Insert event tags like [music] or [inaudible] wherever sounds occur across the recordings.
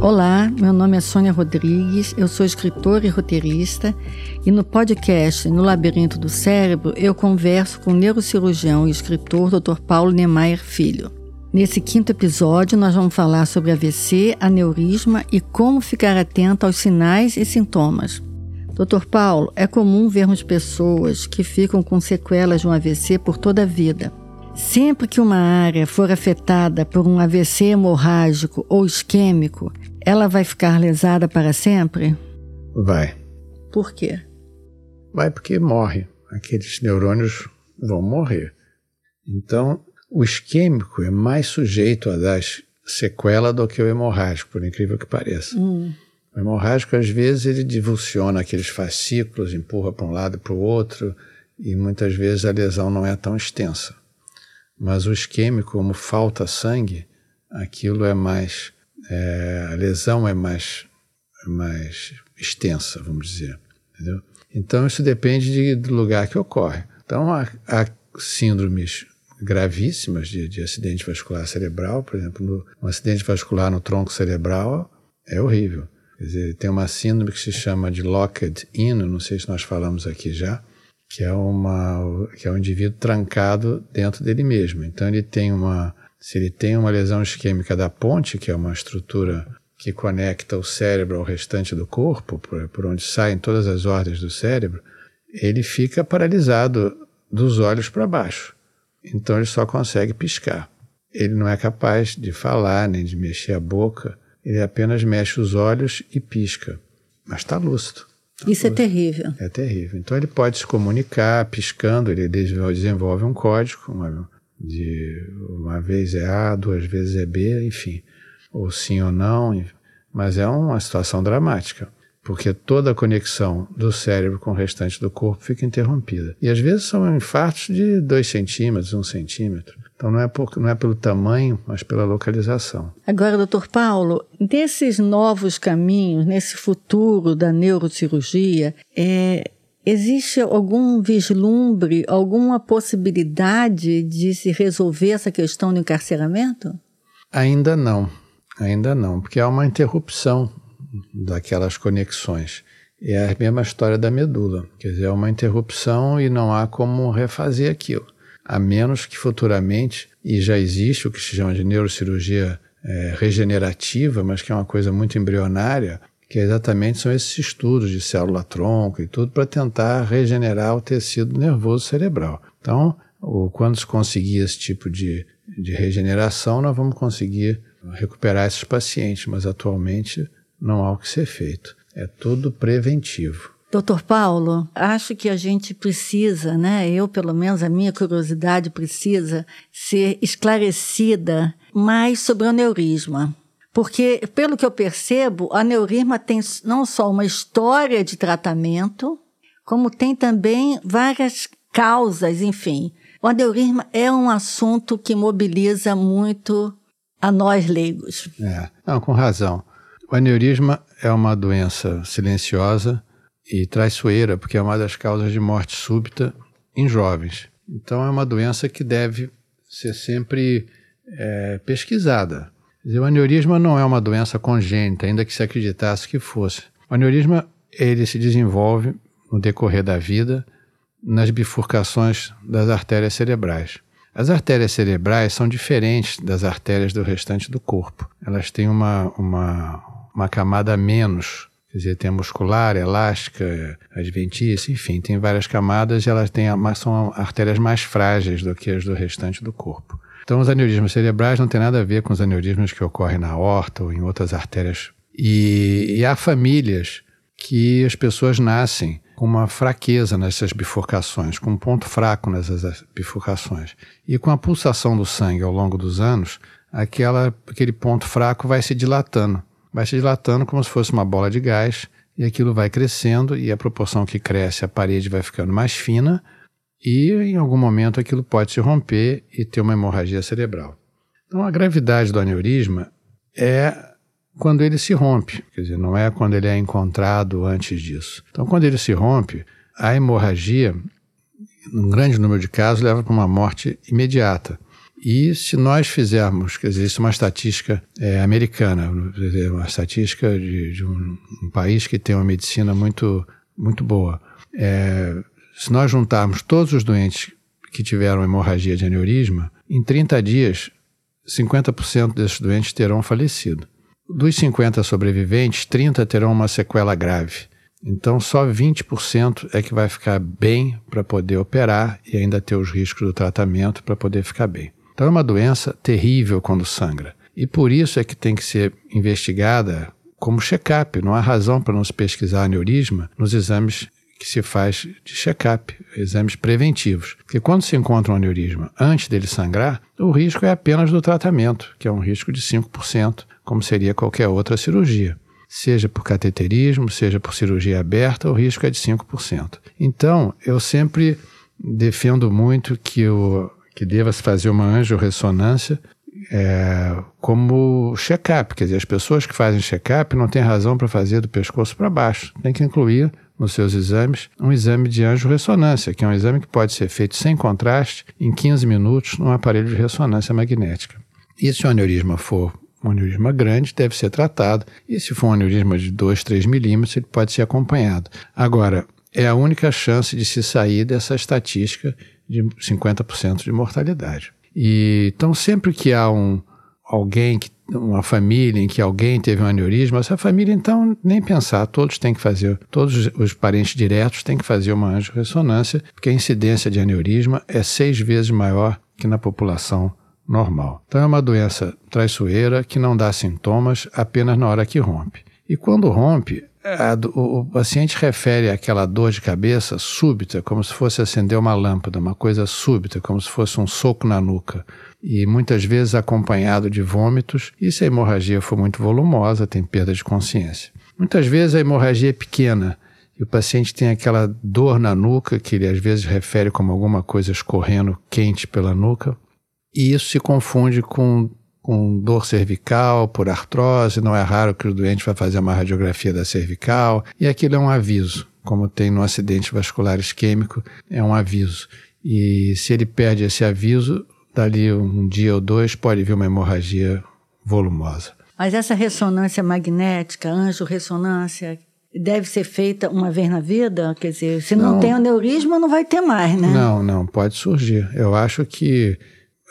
Olá, meu nome é Sônia Rodrigues, eu sou escritora e roteirista e no podcast No Labirinto do Cérebro eu converso com o neurocirurgião e escritor Dr. Paulo Niemeyer Filho. Nesse quinto episódio nós vamos falar sobre AVC, aneurisma e como ficar atento aos sinais e sintomas. Dr. Paulo, é comum vermos pessoas que ficam com sequelas de um AVC por toda a vida. Sempre que uma área for afetada por um AVC hemorrágico ou isquêmico, ela vai ficar lesada para sempre? Vai. Por quê? Vai porque morre. Aqueles neurônios vão morrer. Então, o isquêmico é mais sujeito a dar sequela do que o hemorrágico, por incrível que pareça. Hum. O hemorrágico, às vezes, ele divulsiona aqueles fascículos, empurra para um lado e para o outro, e muitas vezes a lesão não é tão extensa. Mas o isquêmico, como falta sangue, aquilo é mais. É, a lesão é mais, é mais extensa, vamos dizer. Entendeu? Então, isso depende de, do lugar que ocorre. Então, há, há síndromes gravíssimas de, de, acidente vascular cerebral, por exemplo, no, um acidente vascular no tronco cerebral é horrível. Quer dizer, tem uma síndrome que se chama de locked-in, não sei se nós falamos aqui já, que é, uma, que é um indivíduo trancado dentro dele mesmo. Então ele tem uma, se ele tem uma lesão isquêmica da ponte, que é uma estrutura que conecta o cérebro ao restante do corpo, por, por onde saem todas as ordens do cérebro, ele fica paralisado dos olhos para baixo. Então ele só consegue piscar. Ele não é capaz de falar nem de mexer a boca, ele apenas mexe os olhos e pisca, mas está lúcido. Isso é terrível. É terrível. Então ele pode se comunicar piscando, ele desenvolve um código, uma, de uma vez é A, duas vezes é B, enfim, ou sim ou não, mas é uma situação dramática, porque toda a conexão do cérebro com o restante do corpo fica interrompida. E às vezes são infartos de 2 centímetros, 1 um centímetro. Então não é, por, não é pelo tamanho, mas pela localização. Agora, doutor Paulo, nesses novos caminhos, nesse futuro da neurocirurgia, é, existe algum vislumbre, alguma possibilidade de se resolver essa questão do encarceramento? Ainda não, ainda não, porque há uma interrupção daquelas conexões. É a mesma história da medula, quer dizer, é uma interrupção e não há como refazer aquilo a menos que futuramente, e já existe o que se chama de neurocirurgia é, regenerativa, mas que é uma coisa muito embrionária, que exatamente são esses estudos de célula-tronco e tudo para tentar regenerar o tecido nervoso cerebral. Então, o, quando se conseguir esse tipo de, de regeneração, nós vamos conseguir recuperar esses pacientes, mas atualmente não há o que ser feito. É tudo preventivo. Doutor Paulo, acho que a gente precisa, né? Eu, pelo menos, a minha curiosidade precisa ser esclarecida mais sobre o aneurisma. Porque, pelo que eu percebo, o aneurisma tem não só uma história de tratamento, como tem também várias causas, enfim. O aneurisma é um assunto que mobiliza muito a nós leigos. É, não, com razão. O aneurisma é uma doença silenciosa e traiçoeira, porque é uma das causas de morte súbita em jovens. Então é uma doença que deve ser sempre é, pesquisada. O aneurisma não é uma doença congênita, ainda que se acreditasse que fosse. O aneurisma ele se desenvolve no decorrer da vida nas bifurcações das artérias cerebrais. As artérias cerebrais são diferentes das artérias do restante do corpo. Elas têm uma, uma, uma camada menos Quer dizer, tem a muscular, elástica, adventícia, enfim, tem várias camadas e elas têm, são artérias mais frágeis do que as do restante do corpo. Então, os aneurismas cerebrais não têm nada a ver com os aneurismas que ocorrem na horta ou em outras artérias. E, e há famílias que as pessoas nascem com uma fraqueza nessas bifurcações, com um ponto fraco nessas bifurcações. E com a pulsação do sangue ao longo dos anos, aquela, aquele ponto fraco vai se dilatando vai se dilatando como se fosse uma bola de gás e aquilo vai crescendo e a proporção que cresce a parede vai ficando mais fina e em algum momento aquilo pode se romper e ter uma hemorragia cerebral. Então a gravidade do aneurisma é quando ele se rompe, quer dizer, não é quando ele é encontrado antes disso. Então quando ele se rompe, a hemorragia num grande número de casos, leva para uma morte imediata. E se nós fizermos, quer dizer, isso é uma estatística é, americana, uma estatística de, de um, um, país que tem uma medicina muito, muito boa. É, se nós juntarmos todos os doentes que tiveram hemorragia de aneurisma, em 30 dias, 50% desses doentes terão falecido. Dos 50 sobreviventes, 30 terão uma sequela grave. Então, só 20% é que vai ficar bem para poder operar e ainda ter os riscos do tratamento para poder ficar bem. Então, é uma doença terrível quando sangra. E por isso é que tem que ser investigada como check-up. Não há razão para não se pesquisar aneurisma nos exames que se faz de check-up, exames preventivos. Porque quando se encontra um aneurisma antes dele sangrar, o risco é apenas do tratamento, que é um risco de 5%, como seria qualquer outra cirurgia. Seja por cateterismo, seja por cirurgia aberta, o risco é de 5%. Então, eu sempre defendo muito que o que deva-se fazer uma angiorressonância é, como check-up. Quer dizer, as pessoas que fazem check-up não têm razão para fazer do pescoço para baixo. Tem que incluir nos seus exames um exame de angiorressonância, que é um exame que pode ser feito sem contraste em 15 minutos num aparelho de ressonância magnética. E se o aneurisma for um aneurisma grande, deve ser tratado. E se for um aneurisma de 2, 3 milímetros, ele pode ser acompanhado. Agora, é a única chance de se sair dessa estatística de 50% de mortalidade. E, então, sempre que há um, alguém, que, uma família em que alguém teve um aneurisma, essa família, então, nem pensar, todos têm que fazer, todos os parentes diretos têm que fazer uma angiorressonância, porque a incidência de aneurisma é seis vezes maior que na população normal. Então, é uma doença traiçoeira que não dá sintomas apenas na hora que rompe. E quando rompe, a, o, o, paciente refere àquela dor de cabeça súbita, como se fosse acender uma lâmpada, uma coisa súbita, como se fosse um soco na nuca. E muitas vezes acompanhado de vômitos, e se a hemorragia for muito volumosa, tem perda de consciência. Muitas vezes a hemorragia é pequena, e o paciente tem aquela dor na nuca, que ele às vezes refere como alguma coisa escorrendo quente pela nuca, e isso se confunde com com dor cervical, por artrose, não é raro que o doente vai fazer uma radiografia da cervical, e aquilo é um aviso, como tem no acidente vascular isquêmico, é um aviso. E se ele perde esse aviso, dali um dia ou dois pode vir uma hemorragia volumosa. Mas essa ressonância magnética, anjo-ressonância, deve ser feita uma vez na vida? Quer dizer, se não, não tem aneurisma, não vai ter mais, né? Não, não, pode surgir. Eu acho que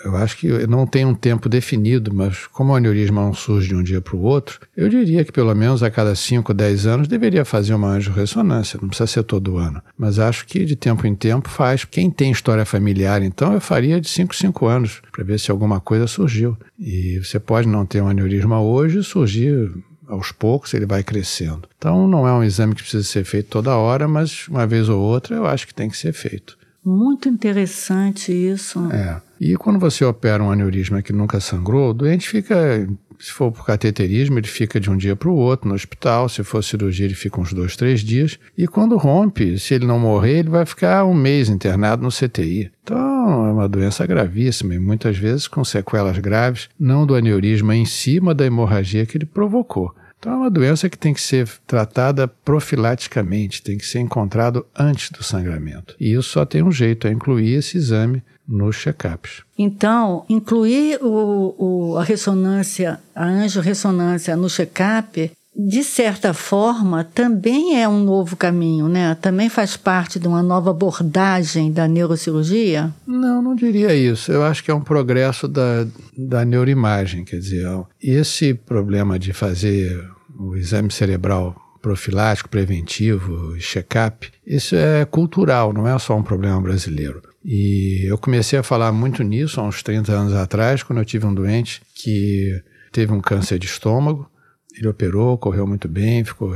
eu acho que não tem um tempo definido, mas como o aneurisma não surge de um dia para o outro, eu diria que pelo menos a cada 5, 10 anos deveria fazer uma angiorressonância, não precisa ser todo ano. Mas acho que de tempo em tempo faz. Quem tem história familiar, então, eu faria de 5, 5 anos, para ver se alguma coisa surgiu. E você pode não ter um aneurisma hoje e surgir aos poucos ele vai crescendo. Então não é um exame que precisa ser feito toda hora, mas uma vez ou outra eu acho que tem que ser feito. Muito interessante isso. É. E quando você opera um aneurisma que nunca sangrou, o doente fica, se for por cateterismo, ele fica de um dia para o outro no hospital. Se for cirurgia, ele fica uns dois, três dias. E quando rompe, se ele não morrer, ele vai ficar um mês internado no CTI. Então, é uma doença gravíssima e muitas vezes com sequelas graves, não do aneurisma em cima si, da hemorragia que ele provocou. Então é uma doença que tem que ser tratada profilaticamente, tem que ser encontrado antes do sangramento. E isso só tem um jeito, é incluir esse exame nos check-ups. Então, incluir o, o, a ressonância, a angiorressonância no check-up, de certa forma, também é um novo caminho, né? Também faz parte de uma nova abordagem da neurocirurgia? Não, não diria isso. Eu acho que é um progresso da, da neuroimagem. Quer dizer, esse problema de fazer o exame cerebral profilático, preventivo, check-up, isso é cultural, não é só um problema brasileiro. E eu comecei a falar muito nisso há uns 30 anos atrás, quando eu tive um doente que teve um câncer de estômago. Ele operou, correu muito bem, ficou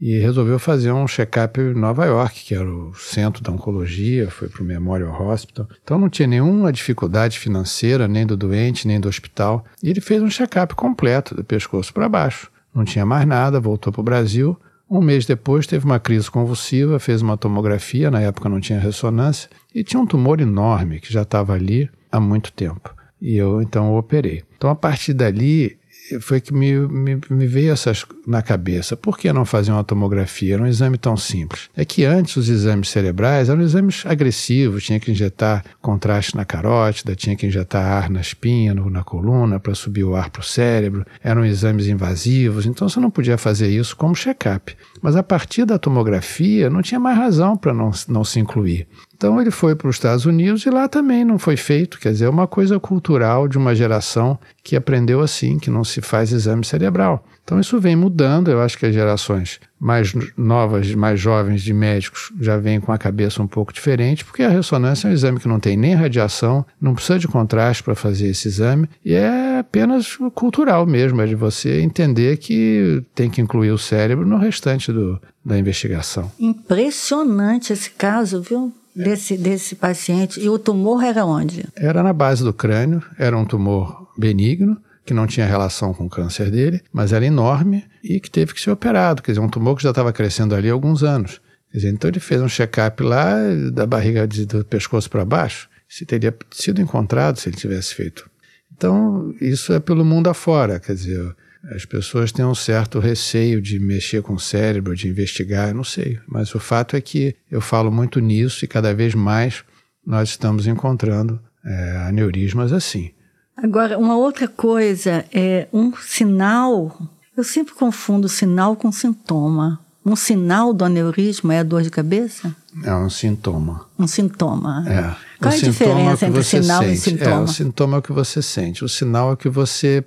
e resolveu fazer um check-up em Nova York, que era o centro da oncologia, foi para o Memorial Hospital. Então não tinha nenhuma dificuldade financeira, nem do doente, nem do hospital. E ele fez um check-up completo, do pescoço para baixo não tinha mais nada, voltou para o Brasil. Um mês depois teve uma crise convulsiva, fez uma tomografia, na época não tinha ressonância, e tinha um tumor enorme que já estava ali há muito tempo. E eu então o operei. Então a partir dali foi que me, me, me, veio essas na cabeça. Por que não fazer uma tomografia? Era um exame tão simples. É que antes os exames cerebrais eram exames agressivos, tinha que injetar contraste na carótida, tinha que injetar ar na espinha, no, na coluna, para subir o ar para o cérebro. Eram exames invasivos, então você não podia fazer isso como check-up. Mas a partir da tomografia não tinha mais razão para não, não se incluir. Então ele foi para os Estados Unidos e lá também não foi feito. Quer dizer, é uma coisa cultural de uma geração que aprendeu assim, que não se faz exame cerebral. Então isso vem mudando. Eu acho que as gerações mais novas, mais jovens de médicos já vêm com a cabeça um pouco diferente, porque a ressonância é um exame que não tem nem radiação, não precisa de contraste para fazer esse exame e é apenas cultural mesmo, é de você entender que tem que incluir o cérebro no restante do, da investigação. Impressionante esse caso, viu? Desse, desse paciente. E o tumor era onde? Era na base do crânio, era um tumor benigno, que não tinha relação com o câncer dele, mas era enorme e que teve que ser operado. Quer dizer, um tumor que já estava crescendo ali há alguns anos. Quer dizer, então ele fez um check-up lá da barriga de, do pescoço para baixo, se teria sido encontrado se ele tivesse feito. Então, isso é pelo mundo afora, quer dizer, as pessoas têm um certo receio de mexer com o cérebro, de investigar, não sei. Mas o fato é que eu falo muito nisso e cada vez mais nós estamos encontrando é, aneurismas assim. Agora, uma outra coisa é um sinal. Eu sempre confundo sinal com sintoma. Um sinal do aneurisma é a dor de cabeça? É um sintoma. Um sintoma. É. Qual é a diferença entre sinal sente. e sintoma? É, o sintoma é o que você sente. O sinal é o que você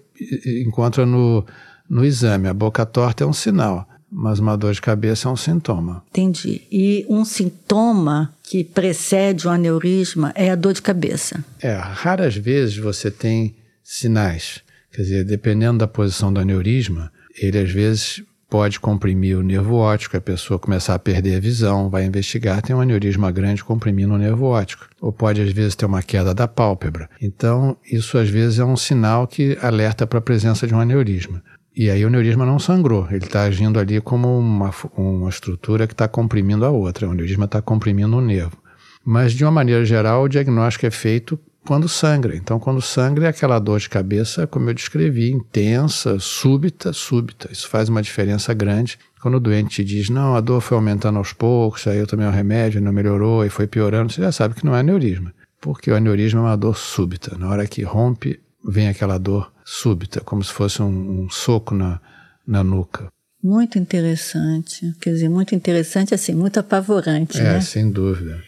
encontra no, no exame. A boca torta é um sinal, mas uma dor de cabeça é um sintoma. Entendi. E um sintoma que precede o aneurisma é a dor de cabeça? É, raras vezes você tem sinais. Quer dizer, dependendo da posição do aneurisma, ele às vezes pode comprimir o nervo óptico, a pessoa começar a perder a visão, vai investigar, tem um aneurisma grande comprimindo o nervo óptico. Ou pode, às vezes, ter uma queda da pálpebra. Então, isso, às vezes, é um sinal que alerta para a presença de um aneurisma. E aí o aneurisma não sangrou, ele está agindo ali como uma, uma estrutura que está comprimindo a outra, o aneurisma está comprimindo o nervo. Mas, de uma maneira geral, o diagnóstico é feito quando sangra. Então, quando sangra é aquela dor de cabeça, como eu descrevi, intensa, súbita, súbita. Isso faz uma diferença grande. Quando o doente te diz, não, a dor foi aumentando aos poucos, aí eu tomei um remédio, não melhorou e foi piorando, você já sabe que não é aneurisma. Porque o aneurisma é uma dor súbita. Na hora que rompe, vem aquela dor súbita, como se fosse um, um soco na, na nuca. Muito interessante. Quer dizer, muito interessante, assim, muito apavorante, é, né? É, sem dúvida.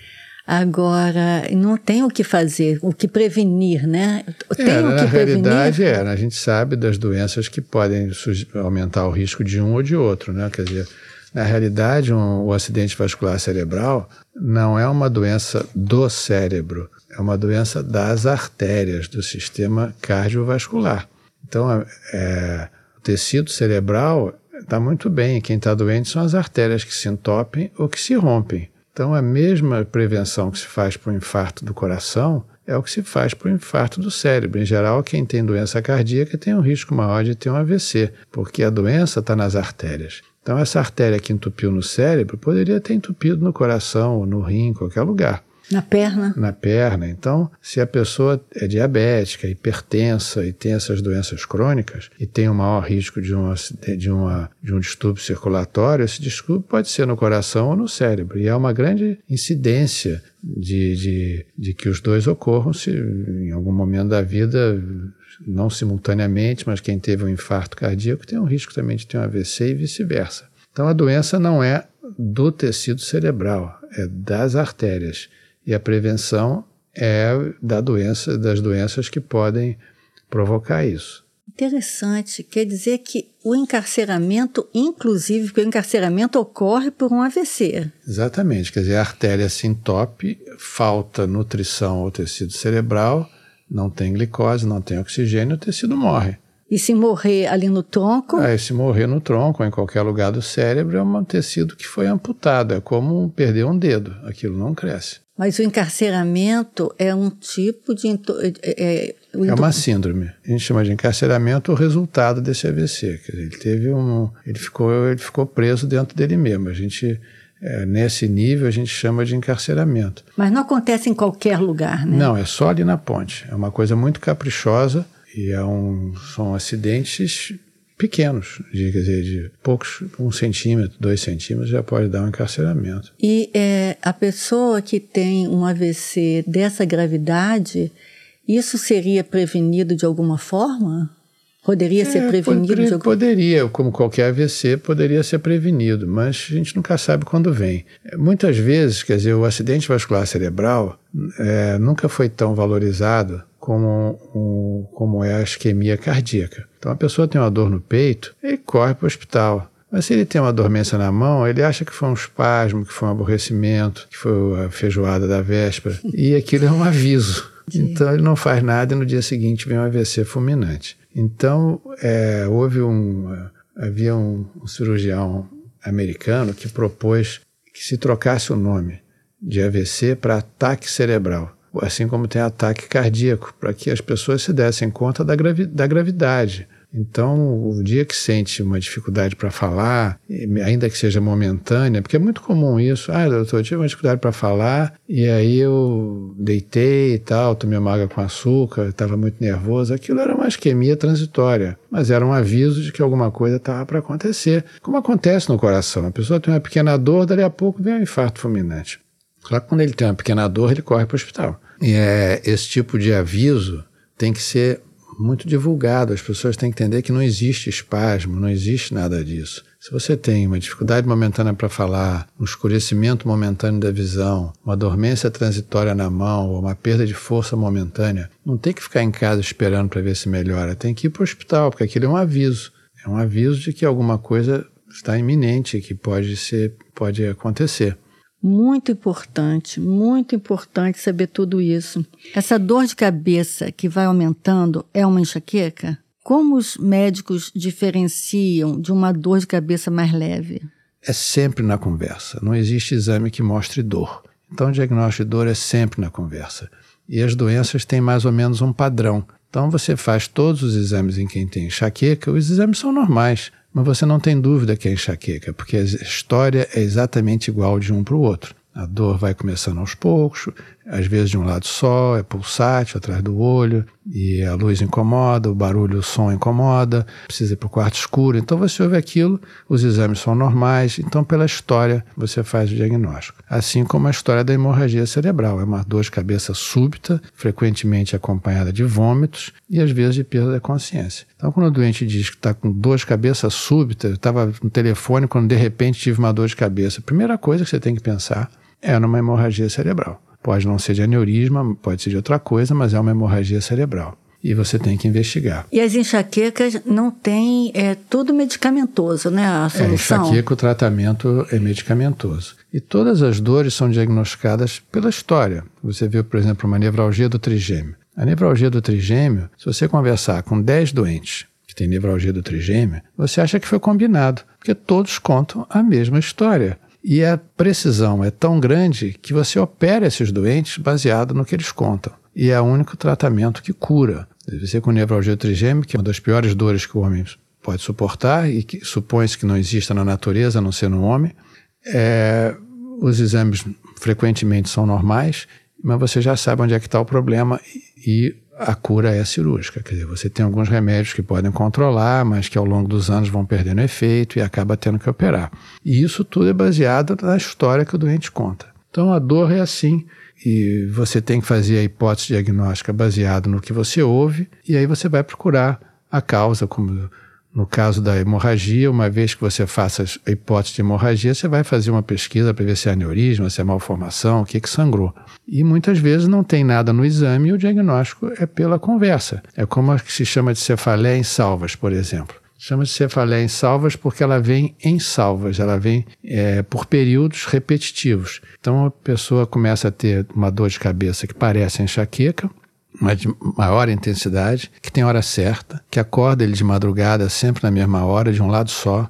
Agora, não tem o que fazer, o que prevenir, né? Tem é, o que na prevenir. realidade, é, a gente sabe das doenças que podem aumentar o risco de um ou de outro, né? Quer dizer, na realidade, um, o acidente vascular cerebral não é uma doença do cérebro, é uma doença das artérias, do sistema cardiovascular. Então, é, é o tecido cerebral está muito bem, quem está doente são as artérias que se entopem ou que se rompem. Então, a mesma prevenção que se faz para o infarto do coração é o que se faz para o infarto do cérebro. Em geral, quem tem doença cardíaca tem um risco maior de ter um AVC, porque a doença está nas artérias. Então, essa artéria que entupiu no cérebro poderia ter entupido no coração, ou no rim, em qualquer lugar. Na perna? Na perna. Então, se a pessoa é diabética, hipertensa e tem essas doenças crônicas e tem um maior risco de, uma, de, uma, de um distúrbio circulatório, esse distúrbio pode ser no coração ou no cérebro. E há uma grande incidência de, de, de que os dois ocorram se em algum momento da vida, não simultaneamente, mas quem teve um infarto cardíaco tem um risco também de ter um AVC e vice-versa. Então, a doença não é do tecido cerebral, é das artérias. E a prevenção é da doença, das doenças que podem provocar isso. Interessante. Quer dizer que o encarceramento, inclusive, porque o encarceramento ocorre por um AVC. Exatamente. Quer dizer, a artéria se entope, falta nutrição ao tecido cerebral, não tem glicose, não tem oxigênio, o tecido morre. E se morrer ali no tronco? É, se morrer no tronco ou em qualquer lugar do cérebro, é um tecido que foi amputado. É como perder um dedo. Aquilo não cresce. Mas o encarceramento é um tipo de. É, é, é uma síndrome. A gente chama de encarceramento o resultado desse AVC. Dizer, ele teve um. Ele ficou, ele ficou preso dentro dele mesmo. A gente. É, nesse nível a gente chama de encarceramento. Mas não acontece em qualquer lugar, né? Não, é só ali na ponte. É uma coisa muito caprichosa E é um, são acidentes pequenos, de, dizer, de poucos, um centímetro, dois centímetros já pode dar um encarceramento. E é, a pessoa que tem um AVC dessa gravidade, isso seria prevenido de alguma forma? Poderia é, ser prevenido? Poderia, de algum... poderia, como qualquer AVC, poderia ser prevenido, mas a gente nunca sabe quando vem. Muitas vezes, quer dizer, o acidente vascular cerebral é, nunca foi tão valorizado como, um, como é a isquemia cardíaca. Então a pessoa tem uma dor no peito e corre para o hospital. Mas se ele tem uma dormência na mão, ele acha que foi um espasmo, que foi um aborrecimento, que foi a feijoada da véspera. E aquilo é um aviso. [laughs] Então ele não faz nada e no dia seguinte vem um AVC fulminante. Então é, houve um. Havia um, um cirurgião americano que propôs que se trocasse o nome de AVC para ataque cerebral assim como tem ataque cardíaco, para que as pessoas se dessem conta da, gravi da gravidade. Então, o dia que sente uma dificuldade para falar, ainda que seja momentânea, porque é muito comum isso. Ah, doutor, eu tive uma dificuldade para falar e aí eu deitei e tal, tomei uma água com açúcar, estava muito nervoso. Aquilo era uma isquemia transitória, mas era um aviso de que alguma coisa estava para acontecer. Como acontece no coração. A pessoa tem uma pequena dor, dali a pouco vem um infarto fulminante. Claro que quando ele tem uma pequena dor, ele corre para o hospital. E é, esse tipo de aviso tem que ser muito divulgado. As pessoas têm que entender que não existe espasmo, não existe nada disso. Se você tem uma dificuldade momentânea para falar, um escurecimento momentâneo da visão, uma dormência transitória na mão ou uma perda de força momentânea, não tem que ficar em casa esperando para ver se melhora. Tem que ir para o hospital, porque aquilo é um aviso. É um aviso de que alguma coisa está iminente, que pode ser, pode acontecer. Muito importante, muito importante saber tudo isso. Essa dor de cabeça que vai aumentando é uma enxaqueca? Como os médicos diferenciam de uma dor de cabeça mais leve? É sempre na conversa. Não existe exame que mostre dor. Então, o diagnóstico de dor é sempre na conversa. E as doenças têm mais ou menos um padrão. Então, você faz todos os exames em quem tem enxaqueca, os exames são normais. Mas você não tem dúvida que é enxaqueca, porque a história é exatamente igual de um para o outro. A dor vai começando aos poucos, às vezes de um lado só, é pulsátil atrás do olho, e a luz incomoda, o barulho, o som incomoda, precisa ir para o quarto escuro. Então você ouve aquilo, os exames são normais, então pela história você faz o diagnóstico. Assim como a história da hemorragia cerebral, é uma dor de cabeça súbita, frequentemente acompanhada de vômitos e às vezes de perda da consciência. Então quando o doente diz que está com dor de cabeça súbita, estava no telefone quando de repente tive uma dor de cabeça, a primeira coisa que você tem que pensar é numa hemorragia cerebral. Pode não ser de aneurisma, pode ser de outra coisa, mas é uma hemorragia cerebral. E você tem que investigar. E as enxaquecas não têm, é tudo medicamentoso, né? A solução. É, enxaqueca, o tratamento é medicamentoso. E todas as dores são diagnosticadas pela história. Você viu, por exemplo, uma nevralgia do trigêmeo. A nevralgia do trigêmeo, se você conversar com 10 doentes que têm nevralgia do trigêmeo, você acha que foi combinado, porque todos contam a mesma história. E a precisão é tão grande que você opera esses doentes baseado no que eles contam. E é o único tratamento que cura. Você com nevralgia trigêmica, que é uma das piores dores que o homem pode suportar e que supõe-se que não exista na natureza, a não ser no homem. É, os exames frequentemente são normais, mas você já sabe onde é que está o problema e a cura é cirúrgica. Quer dizer, você tem alguns remédios que podem controlar, mas que ao longo dos anos vão perdendo efeito e acaba tendo que operar. E isso tudo é baseado na história que o doente conta. Então a dor é assim, e você tem que fazer a hipótese diagnóstica baseada no que você ouve, e aí você vai procurar a causa, como no caso da hemorragia, uma vez que você faça a hipótese de hemorragia, você vai fazer uma pesquisa para ver se é aneurisma, se é malformação, o que, que sangrou. E muitas vezes não tem nada no exame e o diagnóstico é pela conversa. É como a que se chama de cefaleia em salvas, por exemplo. Chama-se cefaleia em salvas porque ela vem em salvas, ela vem é, por períodos repetitivos. Então a pessoa começa a ter uma dor de cabeça que parece enxaqueca, mas de maior intensidade, que tem hora certa, que acorda ele de madrugada sempre na mesma hora, de um lado só.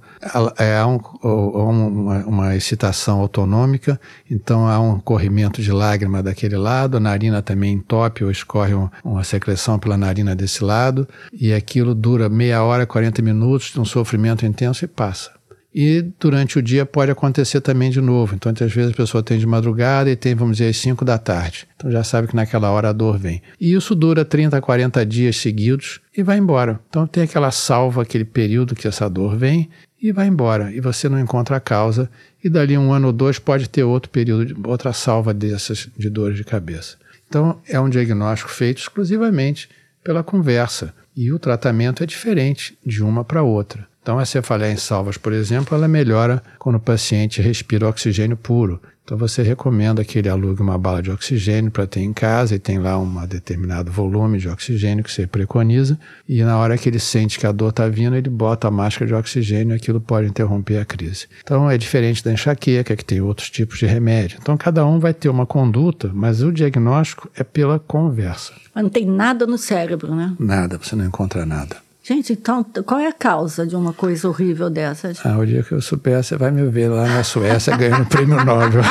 É um, uma, uma excitação autonômica, então há um corrimento de lágrima daquele lado, a narina também entope ou escorre uma secreção pela narina desse lado, e aquilo dura meia hora, 40 minutos de um sofrimento intenso e passa. E durante o dia pode acontecer também de novo. Então, às vezes a pessoa tem de madrugada e tem, vamos dizer, às 5 da tarde. Então já sabe que naquela hora a dor vem. E isso dura 30, 40 dias seguidos e vai embora. Então tem aquela salva, aquele período que essa dor vem e vai embora. E você não encontra a causa. E dali um ano ou dois pode ter outro período, outra salva dessas de dores de cabeça. Então é um diagnóstico feito exclusivamente pela conversa. E o tratamento é diferente de uma para outra. Então, a cefaleia em salvas, por exemplo, ela melhora quando o paciente respira oxigênio puro. Então, você recomenda que ele alugue uma bala de oxigênio para ter em casa e tem lá um determinado volume de oxigênio que você preconiza. E na hora que ele sente que a dor está vindo, ele bota a máscara de oxigênio e aquilo pode interromper a crise. Então, é diferente da enxaqueca, que tem outros tipos de remédio. Então, cada um vai ter uma conduta, mas o diagnóstico é pela conversa. Mas não tem nada no cérebro, né? Nada, você não encontra nada. Gente, então qual é a causa de uma coisa horrível dessas? Ah, o dia que eu souber, você vai me ver lá na Suécia ganhando o prêmio Nobel.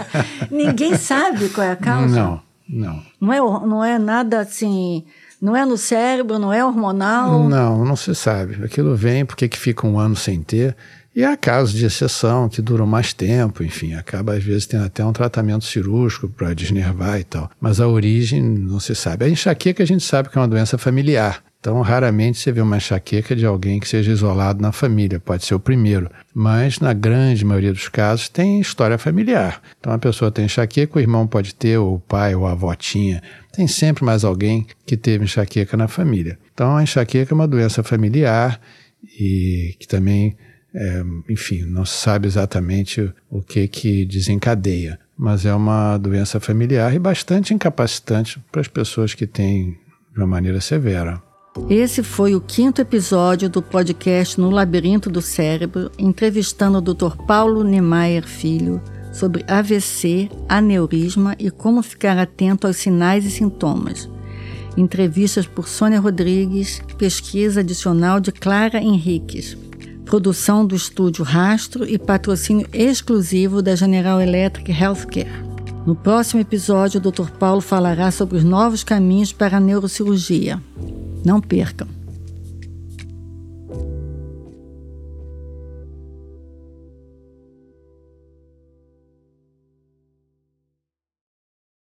[laughs] Ninguém sabe qual é a causa? Não, não. Não é, não é nada assim. Não é no cérebro, não é hormonal? Não, não se sabe. Aquilo vem porque que fica um ano sem ter. E há casos de exceção que duram mais tempo, enfim, acaba às vezes tendo até um tratamento cirúrgico para desnervar e tal. Mas a origem não se sabe. A enxaqueca a gente sabe que é uma doença familiar. Então, raramente você vê uma enxaqueca de alguém que seja isolado na família, pode ser o primeiro, mas na grande maioria dos casos tem história familiar. Então, a pessoa tem enxaqueca, o irmão pode ter, ou o pai, ou a avó tinha. Tem sempre mais alguém que teve enxaqueca na família. Então, a enxaqueca é uma doença familiar e que também, é, enfim, não se sabe exatamente o que que desencadeia, mas é uma doença familiar e bastante incapacitante para as pessoas que têm de uma maneira severa. Esse foi o quinto episódio do podcast No Labirinto do Cérebro, entrevistando o Dr. Paulo Niemeyer Filho sobre AVC, aneurisma e como ficar atento aos sinais e sintomas. Entrevistas por Sônia Rodrigues, pesquisa adicional de Clara Henriques. Produção do estúdio Rastro e patrocínio exclusivo da General Electric Healthcare. No próximo episódio, o Dr. Paulo falará sobre os novos caminhos para a neurocirurgia. Não percam!